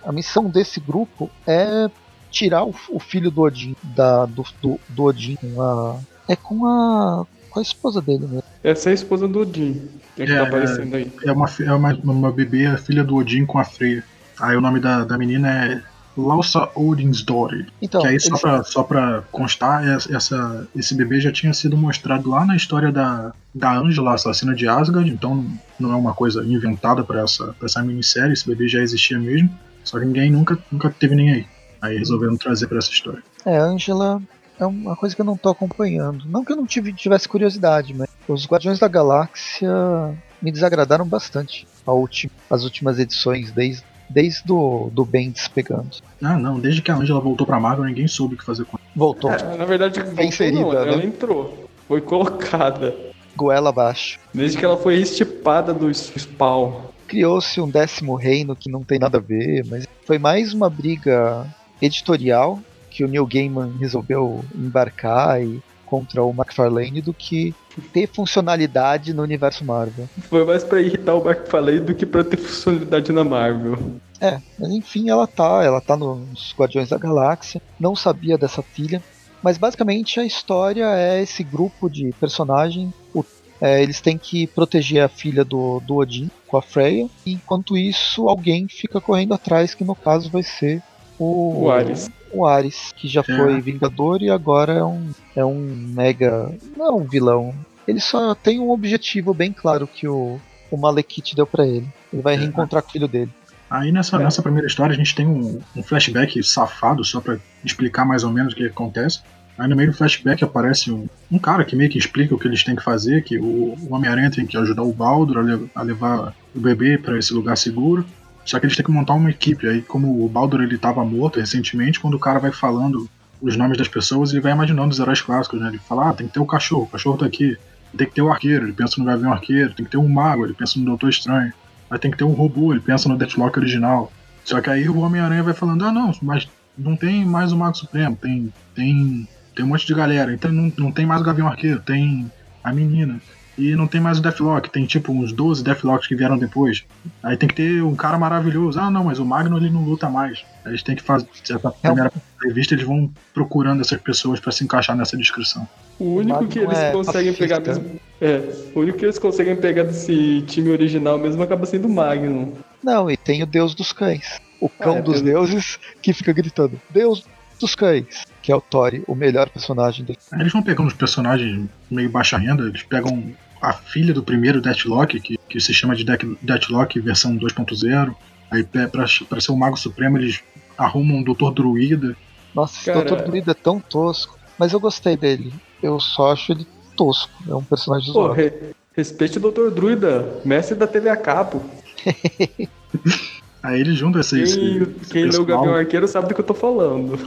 a missão desse grupo é tirar o, o filho do Odin da do, do, do Odin com a é com a com a esposa dele mesmo. Essa é a esposa do Odin. É que É, tá aparecendo aí. É uma, é uma, uma bebê, a filha do Odin com a Freya. Aí o nome da, da menina é Lausa Odinsdóttir. Então, que aí, só pra, só pra constar, essa- esse bebê já tinha sido mostrado lá na história da, da Angela, assassina de Asgard, então não é uma coisa inventada pra essa, pra essa minissérie, esse bebê já existia mesmo, só que ninguém nunca, nunca teve nem aí. Aí resolveram trazer pra essa história. É, Angela é uma coisa que eu não tô acompanhando. Não que eu não tive, tivesse curiosidade, mas os Guardiões da Galáxia me desagradaram bastante as últimas edições, desde, desde do, do Bendis pegando. Ah, não, desde que a Angela voltou pra Marvel, ninguém soube o que fazer com ela. Voltou, É, na verdade, voltou, inserida, não, ela né? entrou. Foi colocada. goela abaixo. Desde que ela foi estipada do spawn. Criou-se um décimo reino que não tem nada a ver, mas foi mais uma briga editorial que o Neil Gaiman resolveu embarcar e contra o McFarlane do que ter funcionalidade no universo Marvel. Foi mais pra irritar o McFarlane do que pra ter funcionalidade na Marvel. É, mas enfim, ela tá, ela tá nos Guardiões da Galáxia. Não sabia dessa filha, mas basicamente a história é esse grupo de personagens. o- é, eles têm que proteger a filha do, do Odin com a Freya. E enquanto isso, alguém fica correndo atrás, que no caso vai ser o, O Ares. O Ares, que já É. foi Vingador e agora é um, é um mega. Não é um vilão. Ele só tem um objetivo bem claro que o, o Malekith deu pra ele. Ele vai É. reencontrar com o filho dele. Aí nessa, É. nessa primeira história a gente tem um, um flashback safado, só pra explicar mais ou menos o que acontece. Aí no meio do flashback aparece um, um cara que meio que explica o que eles têm que fazer, que o, o Homem-Aranha tem que ajudar o Baldur a, le- a levar o bebê pra esse lugar seguro. Só que eles têm que montar uma equipe. Aí como o Baldur ele tava morto recentemente, quando o cara vai falando os nomes das pessoas, ele vai imaginando os heróis clássicos, né? Ele fala, ah, tem que ter o cachorro, o cachorro tá aqui. Tem que ter o arqueiro, ele pensa no Gavião Arqueiro. Tem que ter um mago, ele pensa no Doutor Estranho. Aí tem que ter um robô, ele pensa no Deathlock original. Só que aí o Homem-Aranha vai falando, ah não, mas não tem mais o Mago Supremo, tem. tem. tem um monte de galera. Então não, não tem mais o Gavião Arqueiro, tem a menina. E não tem mais o Deathlock, tem tipo uns 12 Deathlocks que vieram depois. Aí tem que ter um cara maravilhoso. Ah não, mas o Magno ele não luta mais. Aí eles têm que fazer. Essa primeira revista eles vão procurando essas pessoas pra se encaixar nessa descrição. O único Magno que eles é conseguem pegar pacifista. mesmo. É, o único que eles conseguem pegar desse time original mesmo acaba sendo o Magnum. Não, e tem o Deus dos Cães. O cão Ah, é, dos Deus- deuses que fica gritando: Deus dos Cães. Que é o Thor, o melhor personagem dele. Eles vão pegando os personagens meio baixa renda, eles pegam a filha do primeiro Deathlock, que, que se chama de Death- Deathlock versão 2.0. Aí pra, pra ser o Mago Supremo eles arrumam um Doutor Druida. Nossa, esse Cara- Dr. Druida é tão tosco. Mas eu gostei dele. Eu só acho ele tosco. É um personagem Pô, zoado. re- respeite o Dr. Druida, mestre da TV a cabo. Aí eles juntam esse, Quem, esse, esse quem lê o Gavião Arqueiro sabe do que eu tô falando.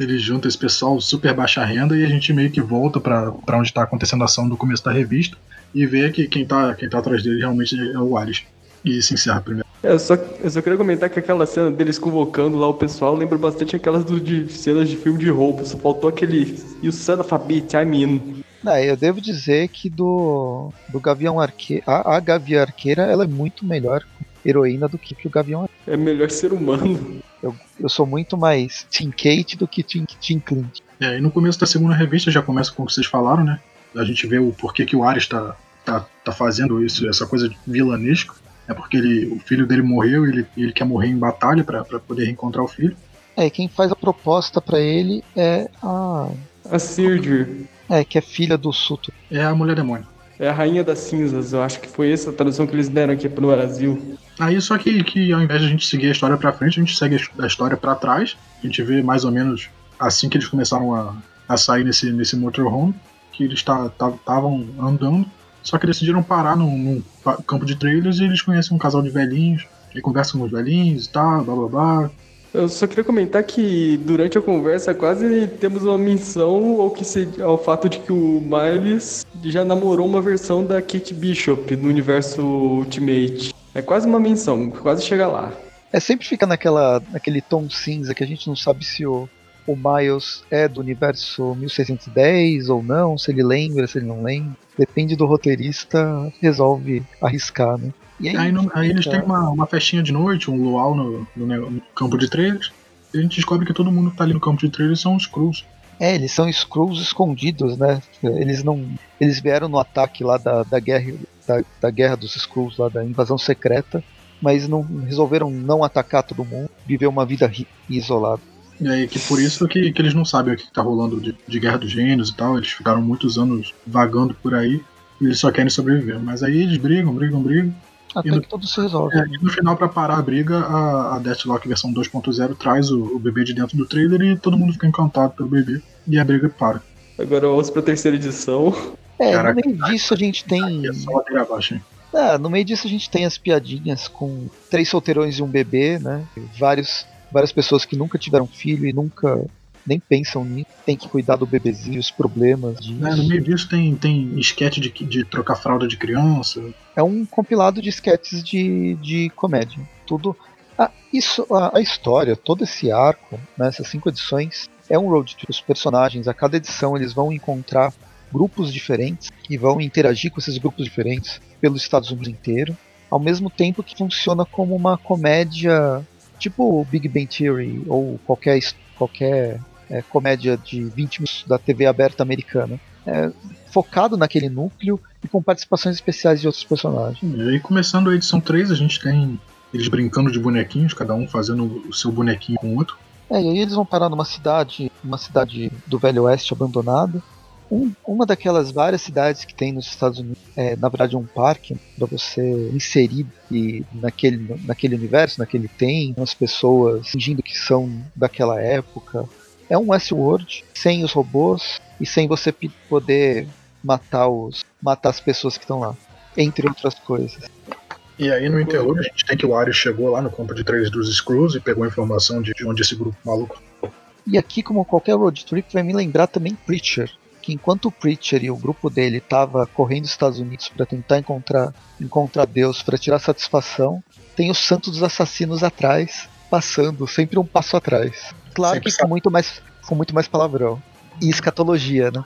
eles juntam esse pessoal super baixa renda e a gente meio que volta pra, pra onde tá acontecendo a ação do começo da revista e vê que quem tá, quem tá atrás dele realmente é o Ares. E se encerra primeiro. É, eu, só, eu só queria comentar que aquela cena deles convocando lá o pessoal lembra bastante aquelas do, de cenas de filme de roubo. Só faltou aquele. You son of a bitch, I'm in. Não, eu devo dizer que do, do Gavião Arqueiro. A, a Gavião Arqueira ela é muito melhor heroína do que o Gavião Arqueiro. É melhor ser humano. Eu, eu sou muito mais Team Kate do que Team, team Clint. É, e no começo da segunda revista já começa com o que vocês falaram, né? A gente vê o porquê que o Ares tá, tá, tá fazendo isso, essa coisa de vilanesco. É porque ele, o filho dele morreu e ele, ele quer morrer em batalha pra pra poder reencontrar o filho. É, quem faz a proposta pra ele é a. A Sirdir É, que é filha do Suto. É a mulher demônio. é a rainha das cinzas. Eu acho que foi essa a tradução que eles deram aqui pro Brasil. Aí só que, que ao invés de a gente seguir a história pra frente, a gente segue a história pra trás. A gente vê mais ou menos assim que eles começaram a, a sair nesse, nesse motorhome, que eles estavam andando. Só que decidiram parar num, campo de trailers e eles conhecem um casal de velhinhos. E conversam com os velhinhos e tal, blá blá blá. Eu só queria comentar que durante a conversa quase temos uma menção ao, que se, ao fato de que o Miles já namorou uma versão da Kate Bishop no universo Ultimate. É quase uma menção, quase chega lá. É sempre fica naquela, naquele tom cinza que a gente não sabe se o, o Miles é do universo 1610 ou não, se ele lembra, se ele não lembra. Depende do roteirista, resolve arriscar, né? E Aí, no- aí eles têm uma, uma festinha de noite, um luau no, no no campo de trailers. E a gente descobre que todo mundo que tá ali no campo de trailers são os Cruz. É, eles são Skrulls escondidos, né? Eles não. Eles vieram no ataque lá da, da guerra da, da guerra dos Skrulls, lá da invasão secreta, mas não resolveram não atacar todo mundo, viver uma vida isolada. E aí que por isso que, que eles não sabem o que tá rolando de, de Guerra dos Gênios e tal. Eles ficaram muitos anos vagando por aí. E eles só querem sobreviver. Mas aí eles brigam, brigam, brigam. Até E no- que tudo se resolve. É, e no final, pra parar a briga, a, a Deathlock versão 2.0 traz o, o bebê de dentro do trailer e todo mundo fica encantado pelo bebê. E a briga para. Agora vamos pra terceira edição. É, Caraca. no meio disso a gente tem. É só ladeira abaixo, hein? É, no meio disso a gente tem as piadinhas com três solteirões e um bebê, né? Vários, várias pessoas que nunca tiveram filho e nunca nem pensam nisso. Tem que cuidar do bebezinho, os problemas disso. Né, no meio disso tem, tem esquete de, de trocar fralda de criança. É um compilado de sketches de, de comédia. Tudo. Ah, isso, a, a história, todo esse arco, nessas cinco edições, é um road trip. Os personagens, a cada edição, eles vão encontrar grupos diferentes e vão interagir com esses grupos diferentes pelos Estados Unidos inteiro, ao mesmo tempo que funciona como uma comédia tipo o Big Bang Theory ou qualquer, qualquer é, comédia de 20 minutos da TV aberta americana. É, focado naquele núcleo e com participações especiais de outros personagens. E aí, começando a edição 3, a gente tem eles brincando de bonequinhos, cada um fazendo o seu bonequinho com o outro. É, e aí eles vão parar numa cidade, uma cidade do Velho Oeste abandonada. Um- uma daquelas várias cidades que tem nos Estados Unidos, é na verdade um parque para você inserir e naquele, naquele universo, naquele tem, as pessoas fingindo que são daquela época. É um Westworld sem os robôs e sem você poder matar os matar as pessoas que estão lá, entre outras coisas. E aí, no interlúdio, a gente tem que o Ares chegou lá no campo de três dos Screws e pegou a informação de de onde esse grupo maluco. E aqui, como qualquer road trip, vai me lembrar também Preacher. Que enquanto o Preacher e o grupo dele tava correndo os Estados Unidos para tentar encontrar, encontrar Deus, para tirar satisfação, tem o Santo dos Assassinos atrás, passando, sempre um passo atrás. Claro Sempre que com muito mais, com muito mais palavrão. E escatologia, né?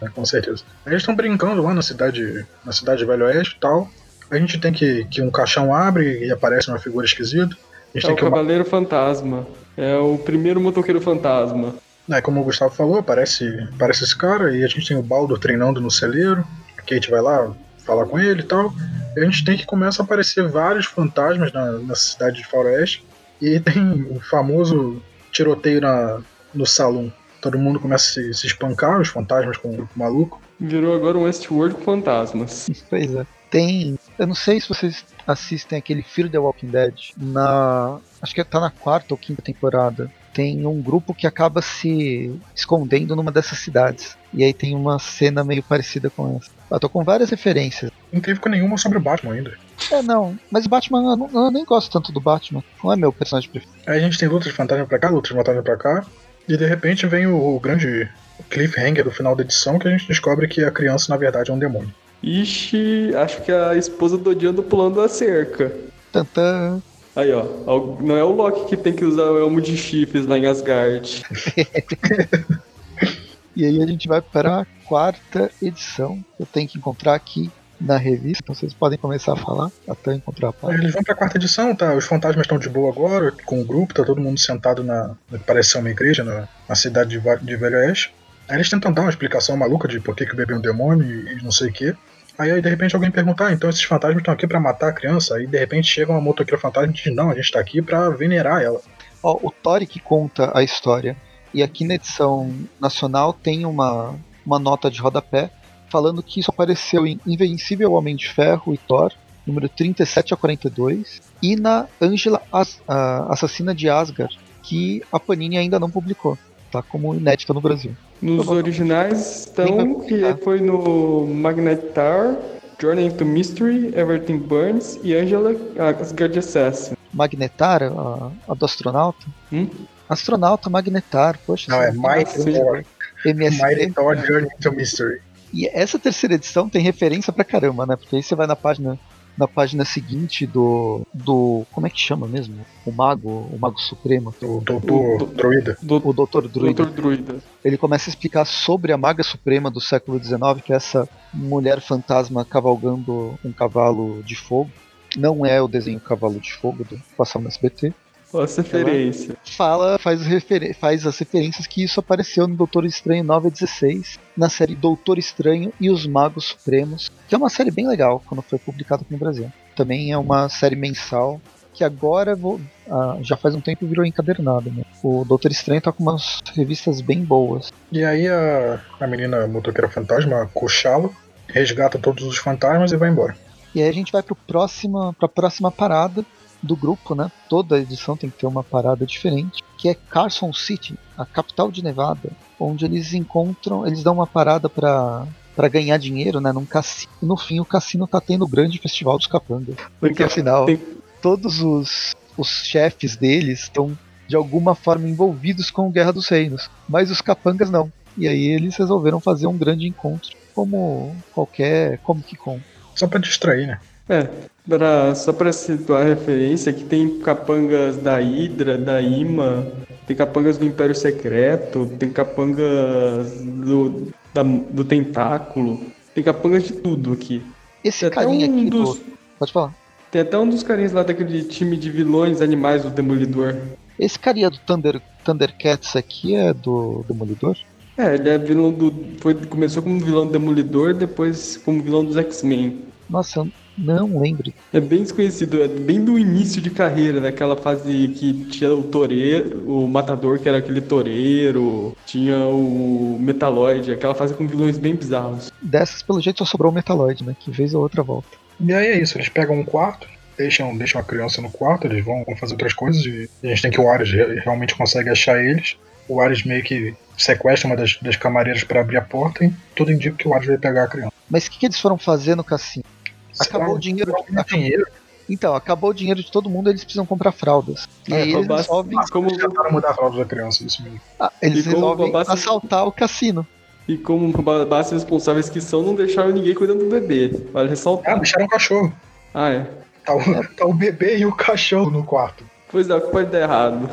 né, com certeza. Aí Eles estão brincando lá na cidade, na cidade de Velho Oeste e tal. A gente tem que, que um caixão abre e aparece uma figura esquisita. É tem o que uma- Cavaleiro Fantasma. É o primeiro motoqueiro fantasma. É, como o Gustavo falou, aparece, aparece esse cara e a gente tem o Baldo treinando no celeiro. A Kate vai lá falar com ele e tal. E a gente tem que começa a aparecer vários fantasmas na, na cidade de Faroeste. E tem o famoso tiroteio na, no salão. Todo mundo começa a se, se espancar, os fantasmas com o maluco. Virou agora um Westworld com fantasmas. [LAUGHS] Pois é. Tem. Eu não sei se vocês assistem aquele Fear the Walking Dead. Na. Acho que tá na quarta ou quinta temporada. Tem um grupo que acaba se escondendo numa dessas cidades. E aí tem uma cena meio parecida com essa. Eu tô com várias referências. Não teve com nenhuma sobre o Batman ainda. É, não. Mas o Batman, eu, não- eu nem gosto tanto do Batman. Não é meu personagem preferido. Aí a gente tem lutas de fantasma pra cá, lutas de fantasma pra cá. E de repente vem o, o grande cliffhanger do final da edição que a gente descobre que a criança na verdade é um demônio. Ixi, acho que a esposa do Odiando pulando a cerca. Tantã. Aí, ó. Não é o Loki que tem que usar o elmo de chifres lá em Asgard. [LAUGHS] E aí a gente vai para a quarta edição. Eu tenho que encontrar aqui na revista. Então vocês podem começar a falar até eu encontrar a página. eles vão pra quarta edição, tá? Os fantasmas estão de boa agora, com o grupo, tá todo mundo sentado na. parece ser uma igreja, na, na cidade de Velho Oeste. Aí eles tentam dar uma explicação maluca de por que, que o bebê é um demônio e, e não sei o quê. Aí, aí de repente alguém pergunta, ah, então esses fantasmas estão aqui pra matar a criança. Aí de repente chega uma motoqueira fantasma e diz, não, a gente tá aqui pra venerar ela. Ó, o Tori que conta a história. E aqui na edição nacional tem uma, uma nota de rodapé falando que isso apareceu em Invencível Homem de Ferro e Thor, número 37 a 42, e na Angela As- Assassina de Asgard, que a Panini ainda não publicou. Tá como inédita no Brasil. Nos originais estão que foi no Magnetar, Journey into Mystery, Everything Burns e Angela Asgard Assassin. Magnetar, a, a do astronauta? Hum? Astronauta Magnetar, poxa. Não, é. Mighty. Thor. MST. Mighty Thor Journey into Mystery. E essa terceira edição tem referência pra caramba, né? Porque aí você vai na página na página seguinte do. do. como é que chama mesmo? O Mago, o Mago Supremo, O doutor Druida. Do, o Dr. Druida. Dr. Druida. Ele começa a explicar sobre a Maga Suprema do século XIX, que é essa mulher fantasma cavalgando um cavalo de fogo. Não é o desenho Cavalo de Fogo do passado no SBT. Essa referência. Fala, faz, referen- faz as referências que isso apareceu no Doutor Estranho 9 a 16, na série Doutor Estranho e os Magos Supremos, que é uma série bem legal quando foi publicada aqui no Brasil. Também é uma série mensal que agora vou- ah, já faz um tempo virou encadernada. Né? O Doutor Estranho tá com umas revistas bem boas. E aí a, a menina motoqueira fantasma, a Cochala, resgata todos os fantasmas e vai embora. E aí a gente vai para próxima, a próxima parada do grupo, né? Toda edição tem que ter uma parada diferente, que é Carson City, a capital de Nevada, onde eles encontram, eles dão uma parada para para ganhar dinheiro, né, num cassino. E no fim o cassino tá tendo o grande festival dos capangas, porque afinal tem- todos os os chefes deles estão de alguma forma envolvidos com Guerra dos Reinos, mas os capangas não. E aí eles resolveram fazer um grande encontro, como qualquer Comic Con. Só pra distrair, né? É, pra, só pra situar a referência, que tem capangas da Hydra, da Ima, tem capangas do Império Secreto, tem capangas do, da- do Tentáculo, tem capangas de tudo aqui. Esse Tem carinha um aqui do- dos, Pode falar. tem até um dos carinhas lá daquele time de vilões animais do Demolidor. Esse carinha do Thunder, Thundercats aqui é do Demolidor? É, ele é vilão do. Foi, começou como vilão do Demolidor, depois como vilão dos X-Men. Nossa, eu não lembro. É bem desconhecido, é bem do início de carreira, naquela fase que tinha o toureiro, o matador que era aquele toureiro, tinha o Metaloid, aquela fase com vilões bem bizarros. Dessas, pelo jeito, só sobrou o Metaloid, né? Que vez ou outra volta. E aí é isso, eles pegam um quarto, deixam, deixam a criança no quarto, eles vão, fazer outras coisas e a gente tem que o Ares re- realmente consegue achar eles. O Ares meio que sequestra uma das, das camareiras pra abrir a porta e tudo indica que o Ares vai pegar a criança. Mas o que, que eles foram fazer no cassino? Acabou o dinheiro. Dinheiro. Então, acabou o dinheiro de todo mundo, eles precisam comprar fraldas. E É, aí eles bastante- resolvem, como, tentaram mudar a fralda da criança, isso mesmo. ah, eles E resolvem basta- assaltar o cassino. e como babás responsáveis que são, não deixaram ninguém cuidando do bebê. Vale Ah, ressaltar. deixaram o cachorro. Ah, é. Tá o, tá o bebê e o cachorro no quarto. Pois é, o que pode dar errado.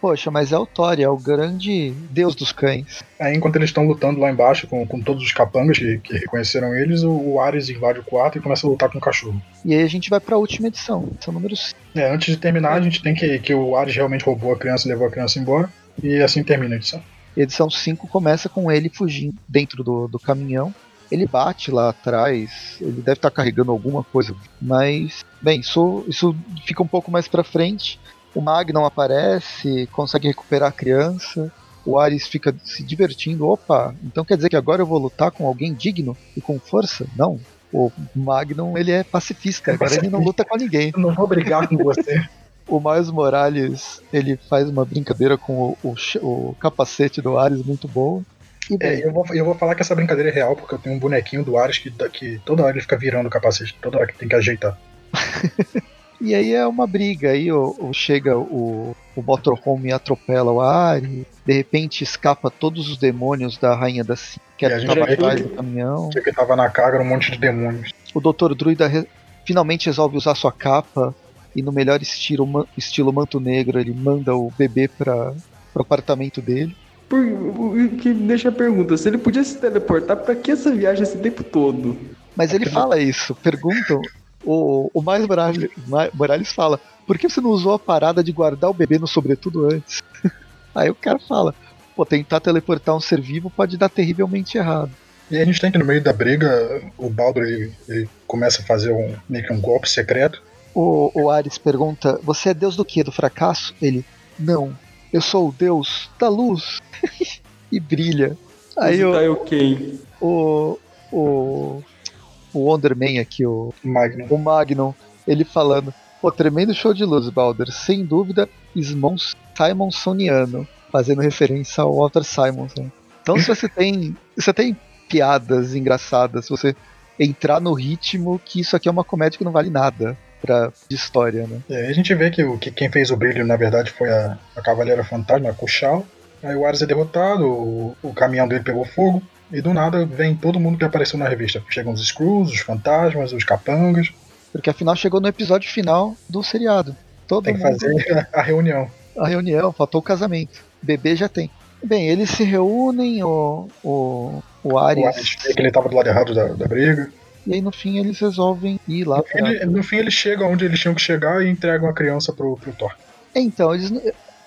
Poxa, mas é o Thor, é o grande deus dos cães. Aí enquanto eles estão lutando lá embaixo com, com todos os capangas que, que reconheceram eles, o, o Ares invade o quarto e começa a lutar com o cachorro. E aí a gente vai pra última edição, edição número 5. É, antes de terminar, a gente tem que, que o Ares realmente roubou a criança e levou a criança embora. E assim termina a edição. Edição 5 começa com ele fugindo dentro do, do caminhão. Ele bate lá atrás, ele deve estar carregando alguma coisa, mas, bem, isso, isso fica um pouco mais pra frente. O Magnum aparece, consegue recuperar a criança. O Ares fica se divertindo. Opa, então quer dizer que agora eu vou lutar com alguém digno e com força? Não. O Magnum ele é pacifista, agora ele não luta com ninguém. Eu não vou brigar com você. [LAUGHS] O Miles Morales ele faz uma brincadeira com o, o o capacete do Ares muito boa. É, eu vou, eu vou falar que essa brincadeira é real, porque eu tenho um bonequinho do Ares que, que toda hora ele fica virando o capacete, toda hora que tem que ajeitar. [LAUGHS] E aí é uma briga, aí o, o- chega o, o motorhome e atropela o Ari, de repente escapa todos os demônios da Rainha da Cinza, que E a era atrás do caminhão. Que tava na carga era um monte de demônios. O Dr. Druida re- finalmente resolve usar sua capa e no melhor estilo, ma- estilo manto negro ele manda o bebê para o apartamento dele. Por, o que deixa a pergunta, se ele podia se teleportar, pra que essa viagem esse tempo todo? Mas ele fala isso, perguntam. O, o Miles Morales, fala: por que você não usou a parada de guardar o bebê no sobretudo antes? [LAUGHS] Aí o cara fala: pô, tentar teleportar um ser vivo pode dar terrivelmente errado. E a gente tem que no meio da briga, o Baldur ele, ele começa a fazer um, meio que um golpe secreto. O, o Ares pergunta: você é deus do que? Do fracasso? Ele: não, eu sou o deus da luz. [LAUGHS] e brilha. Aí o, Aí o Ken. o, o, o Wonderman aqui, o, Magnum. o Magnum, ele falando: Pô, tremendo show de luz, Balder. Sem dúvida, Simon Simonsoniano, fazendo referência ao Walter Simonson. Então, se você tem, se você tem piadas engraçadas, se você entrar no ritmo, que isso aqui é uma comédia que não vale nada pra, de história, né? E aí a gente vê que, o, que quem fez o brilho, na verdade, foi a, a Cavaleira Fantasma, a Kushal. Aí o Ares é derrotado, o, o caminhão dele pegou fogo. E do nada vem todo mundo que apareceu na revista. Chegam os Screws, os fantasmas, os capangas. Porque afinal chegou no episódio final do seriado. Todo Tem que mundo fazer [LAUGHS] a reunião. a reunião, faltou o casamento. Bebê já tem. Bem, eles se reúnem, o, o, o O Ares, Ares vê que ele tava do lado errado da, da briga. e aí no fim eles resolvem ir lá pra... Ele- no fim, eles chegam onde eles tinham que chegar e entregam a criança pro, pro Thor. Então, eles,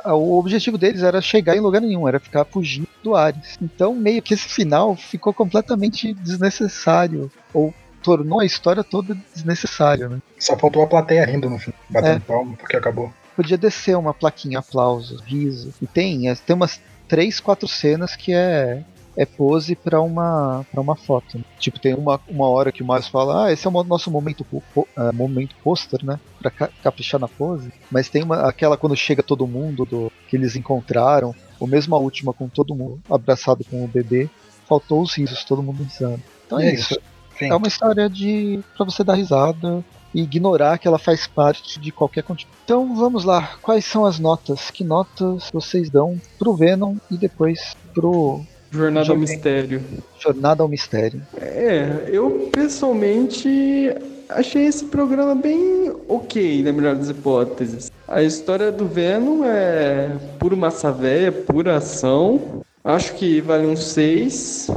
o objetivo deles era chegar em lugar nenhum, era ficar fugindo do Ares. Então, meio que esse final ficou completamente desnecessário, ou tornou a história toda desnecessária, né? Só faltou a plateia rindo no fim, batendo É. palma, porque acabou. Podia descer uma plaquinha, aplauso, riso. E tem, é, tem umas três, quatro cenas que é é pose pra uma para uma foto. né? Tipo, tem uma, uma hora que o Miles fala: "Ah, esse é o nosso momento po- po- ah, momento pôster, né? Pra ca- caprichar na pose". Mas tem uma aquela quando chega todo mundo do que eles encontraram, ou mesmo a última com todo mundo abraçado com o bebê, faltou os risos, todo mundo risando. Então é, é isso. Enfim, É uma história de para você dar risada e ignorar que ela faz parte de qualquer conteúdo. Então vamos lá, quais são as notas? Que notas vocês dão pro Venom e depois pro Jornada ao. Mistério. Jornada ao Mistério? É, eu pessoalmente achei esse programa bem ok, na melhor das hipóteses. A história do Venom é puro massa véia, pura ação. Acho que vale um 6.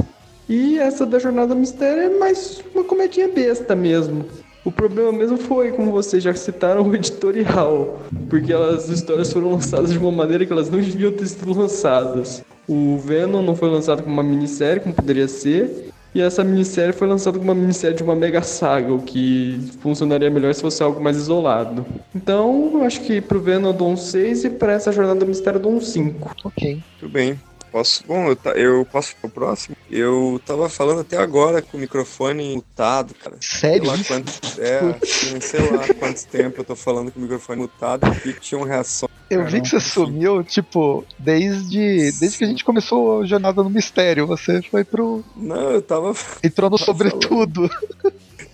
E essa da Jornada ao Mistério é mais uma comedinha besta mesmo. O problema mesmo foi, como vocês já citaram, o editorial. Porque elas, as histórias foram lançadas de uma maneira que elas não deviam ter sido lançadas. O Venom não foi lançado como uma minissérie, como poderia ser. E essa minissérie foi lançada como uma minissérie de uma mega saga, o que funcionaria melhor se fosse algo mais isolado. Então, eu acho que pro Venom eu dou um 6 e pra essa Jornada do Mistério eu dou um 5. Ok. Tudo bem. Posso. Bom, eu, ta- eu posso ir pro próximo? Eu tava falando até agora com o microfone mutado, cara. Sei Sério? lá quanto. É, assim, sei lá quanto tempo eu tô falando com o microfone mutado e tinham reação. Eu vi que você sumiu, tipo, desde, desde que a gente começou a Jornada no Mistério. Você foi pro. Não, eu tava, [LAUGHS] entrou no sobretudo.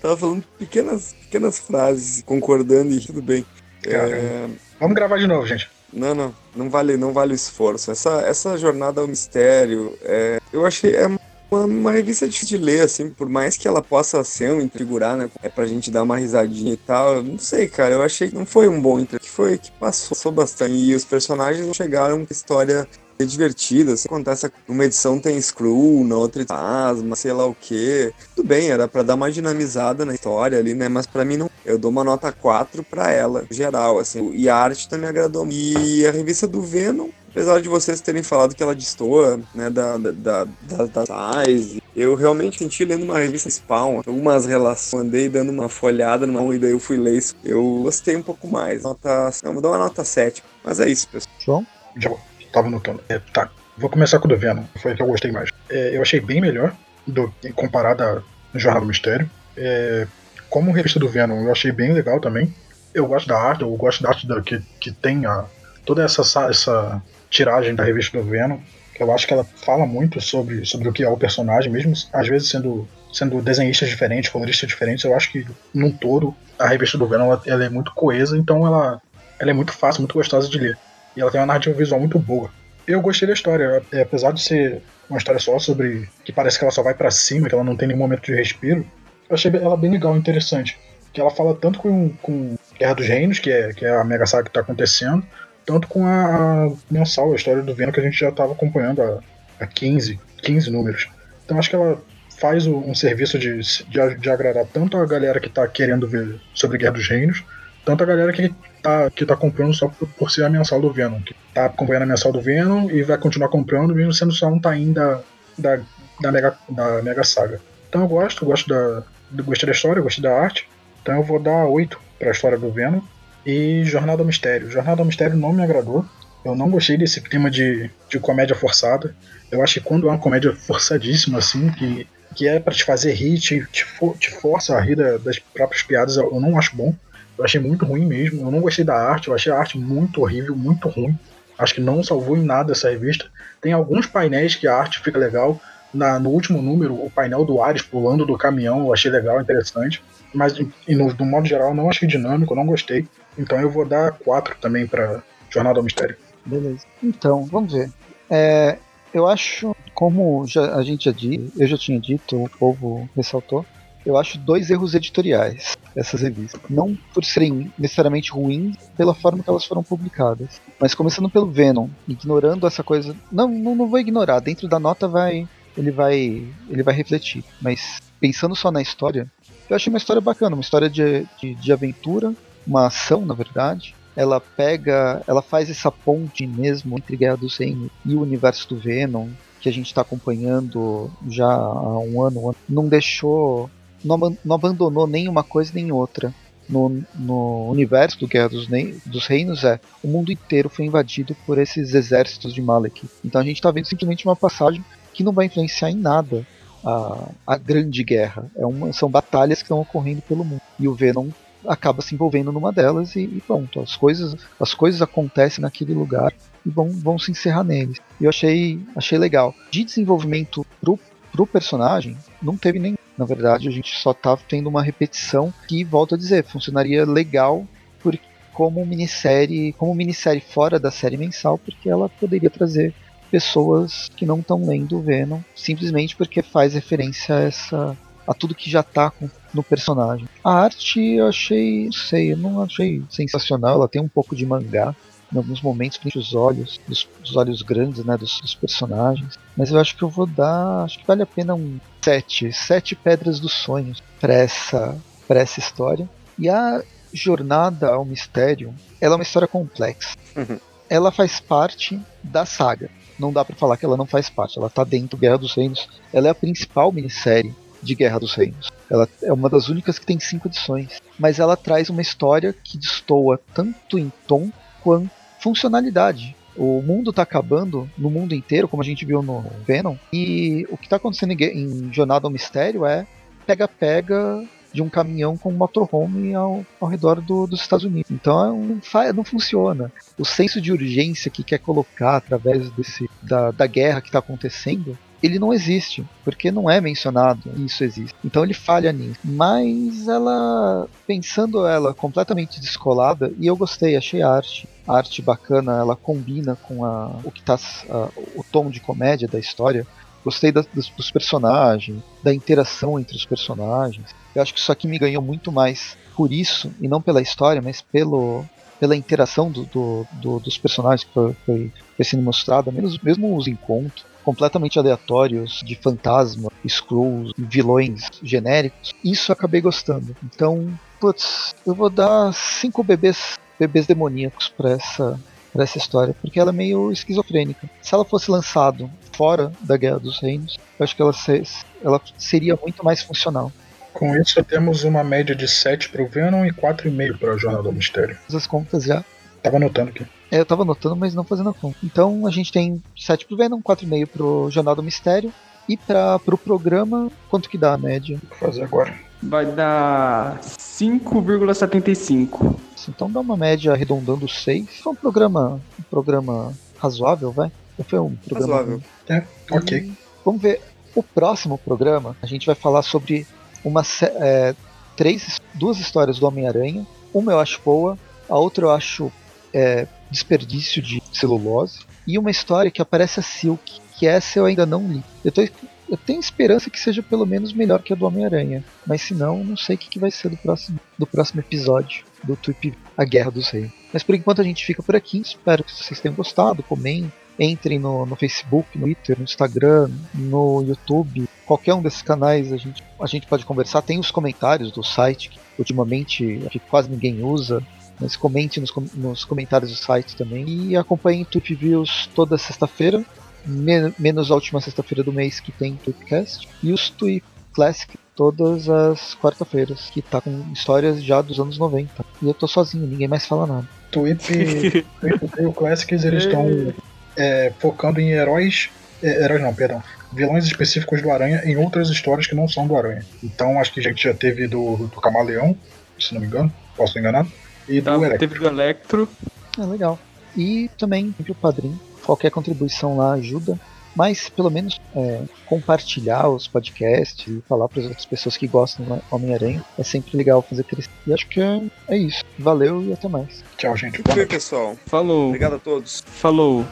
tava falando pequenas, pequenas frases, concordando e tudo bem. É, vamos gravar de novo, gente. Não, não, não vale, não vale o esforço. Essa, essa jornada ao mistério, é, eu achei é uma, uma revista difícil de ler, assim, por mais que ela possa ser um figurar, né? É pra gente dar uma risadinha e tal. Eu não sei, cara. Eu achei que não foi um bom entre que foi que passou bastante e os personagens chegaram com história divertida. Se acontece numa edição tem Screw, na outra Asma, sei lá o que. Tudo bem, era pra dar uma dinamizada na história ali, né? Mas pra mim não. Eu dou uma nota 4 pra ela, geral, assim. E a arte também agradou. E a revista do Venom, apesar de vocês terem falado que ela destoa, né, da, da, da, da, da size, eu realmente senti lendo uma revista Spawn, algumas relações, andei dando uma folhada numa e daí eu fui ler isso. Eu gostei um pouco mais. Nota, não, vou dar uma nota 7. Mas é isso, pessoal. João? Já tava notando. É, tá, vou começar com o do Venom, foi a que eu gostei mais. É, eu achei bem melhor do comparado a Jornal do Mistério. É, como revista do Venom, eu achei bem legal também. Eu gosto da arte, eu gosto da arte da, que, que tem a, toda essa, essa tiragem da revista do Venom. Eu acho que ela fala muito sobre, sobre o que é o personagem, mesmo às vezes sendo, sendo desenhistas diferentes, coloristas diferentes. Eu acho que, num todo, a revista do Venom ela, ela é muito coesa, então ela, ela é muito fácil, muito gostosa de ler. E ela tem uma narrativa visual muito boa. Eu gostei da história, é, apesar de ser uma história só sobre. que parece que ela só vai pra cima, que ela não tem nenhum momento de respiro. Eu achei ela bem legal, interessante. Que ela fala tanto com, com Guerra dos Reinos, que é, que é a mega saga que tá acontecendo, tanto com a, a mensal, a história do Venom que a gente já tava acompanhando há, há 15, 15 números. Então acho que ela faz o- um serviço de, de, de agradar tanto a galera que tá querendo ver sobre Guerra dos Reinos, tanto a galera que tá, que tá comprando só por, por ser a mensal do Venom. Que tá acompanhando a mensal do Venom e vai continuar comprando, mesmo sendo só um tain da, da, da, mega, da Mega Saga. Então eu gosto, gosto da, gostei da história, gostei da arte. Então eu vou dar 8 pra história do Venom. E Jornada ao Mistério. Jornada ao Mistério não me agradou. Eu não gostei desse clima de, de comédia forçada. Eu acho que quando é uma comédia forçadíssima, assim, que, que é pra te fazer rir, te, te, for- te força a rir da- das próprias piadas, eu não acho bom. Eu achei muito ruim mesmo. Eu não gostei da arte, eu achei a arte muito horrível, muito ruim. Acho que não salvou em nada essa revista. Tem alguns painéis que a arte fica legal. Na, no último número, o painel do Ares pulando do caminhão, eu achei legal, interessante. Mas, no, do modo geral, eu não achei dinâmico, eu não gostei. Então eu vou dar 4 também pra Jornada ao Mistério. Beleza. Então, vamos ver. É, eu acho, como já- a gente já disse, eu já tinha dito, o povo ressaltou, eu acho dois erros editoriais essas revistas. Não por serem necessariamente ruins pela forma que elas foram publicadas. Mas começando pelo Venom, ignorando essa coisa. Não, não, não vou ignorar. Dentro da nota vai. Ele vai. Ele vai refletir. Mas pensando só na história, eu achei uma história bacana, uma história de, de, de aventura, uma ação, na verdade. Ela pega. Ela faz essa ponte mesmo entre Guerra dos Reinos e o universo do Venom, que a gente está acompanhando já há um ano, um ano. Não deixou não, não abandonou nem uma coisa nem outra. No, no universo do Guerra dos, dos, Reinos é o mundo inteiro foi invadido por esses exércitos de Malek. Então a gente está vendo simplesmente uma passagem que não vai influenciar em nada a, a grande guerra. É uma, são batalhas que estão ocorrendo pelo mundo. E o Venom acaba se envolvendo numa delas e, e pronto. As coisas, as coisas acontecem naquele lugar e vão, vão se encerrar neles. E eu achei, achei legal. De desenvolvimento pro, pro personagem, não teve nem na verdade, a gente só tá tendo uma repetição que, volto a dizer, funcionaria legal por, como minissérie, como minissérie fora da série mensal, porque ela poderia trazer pessoas que não estão lendo o Venom, simplesmente porque faz referência a essa a tudo que já tá com, no personagem. A arte eu achei, não sei, eu não achei sensacional, ela tem um pouco de mangá, em alguns momentos, principalmente os olhos, os, os olhos grandes, né, dos, dos, personagens. Mas eu acho que eu vou dar, acho que vale a pena um sete, sete pedras dos sonhos para essa, para essa história. E a jornada ao mistério, ela é uma história complexa. Uhum. Ela faz parte da saga. Não dá para falar que ela não faz parte. Ela tá dentro do Guerra dos Reinos. Ela é a principal minissérie de Guerra dos Reinos. Ela é uma das únicas que tem cinco edições. Mas ela traz uma história que destoa tanto em tom quanto funcionalidade. O mundo está acabando no mundo inteiro, como a gente viu no Venom, e o que está acontecendo em, Jornada ao Mistério é pega-pega de um caminhão com um motorhome ao, ao redor do, dos Estados Unidos. Então não, não funciona. O senso de urgência que quer colocar através desse, da, da guerra que está acontecendo ele não existe, porque não é mencionado isso existe. Então ele falha nisso. Mas ela, pensando ela completamente descolada, e eu gostei, achei a arte, a arte bacana, ela combina com a, o que tá, a, o tom de comédia da história. Gostei da, dos, dos personagens, da interação entre os personagens. Eu acho que isso aqui me ganhou muito mais por isso, e não pela história, mas pelo, pela interação do, do, do, dos personagens que foi, foi, foi sendo mostrada, mesmo, mesmo os encontros completamente aleatórios de fantasma, scrolls, vilões genéricos, isso eu acabei gostando. Então, putz, eu vou dar cinco bebês, bebês demoníacos para essa para essa história, porque ela é meio esquizofrênica. Se ela fosse lançado fora da Guerra dos Reinos, eu acho que ela, se, ela seria muito mais funcional. Com isso, temos uma média de 7 para o Venom e 4,5 para a Jornada do Mistério. As contas já. Tava anotando aqui. É, eu tava anotando, mas não fazendo a conta. Então a gente tem 7 pro Venom, 4,5 pro Jornal do Mistério. E para pro programa, quanto que dá a média? Vou fazer agora. Vai dar 5,75. Então dá uma média arredondando 6. Foi um programa, um programa razoável, vai? Foi um programa. Razoável. É, ok. E vamos ver. O próximo programa, a gente vai falar sobre uma é, três, duas histórias do Homem-Aranha. Uma eu acho boa, a outra eu acho é, desperdício de celulose, e uma história que aparece a Silk, que essa eu ainda não li. Eu, tô, eu tenho esperança que seja pelo menos melhor que a do Homem-Aranha, mas se não, não sei o que, que vai ser do próximo, do próximo episódio do Tweep A Guerra dos Reis. Mas por enquanto a gente fica por aqui, espero que vocês tenham gostado, comentem, entrem no, no Facebook, no Twitter, no Instagram, no YouTube, qualquer um desses canais a gente, a gente pode conversar. Tem os comentários do site, que ultimamente que quase ninguém usa. Mas comente nos, nos comentários do site também. E acompanhe Tweep Views toda sexta-feira, menos a última sexta-feira do mês que tem Tweepcast. E os Tweep Classic todas as quarta-feiras, que tá com histórias já dos anos 90. E eu tô sozinho, ninguém mais fala nada. Tweep, [LAUGHS] Tweep Classics, eles estão é, focando em heróis. É, heróis não, perdão. Vilões específicos do Aranha em outras histórias que não são do Aranha. Então acho que a gente já teve do, do Camaleão, se não me engano. Posso enganar? E tá, do Electro. Teve do Electro. É legal. E também o padrinho. Qualquer contribuição lá ajuda. Mas pelo menos é, compartilhar os podcasts e falar para as outras pessoas que gostam do Homem-Aranha é sempre legal fazer crescer. E acho que é, é isso. Valeu e até mais. Tchau, gente. Tudo bem, pessoal. Falou. Obrigado a todos. Falou.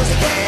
Cause again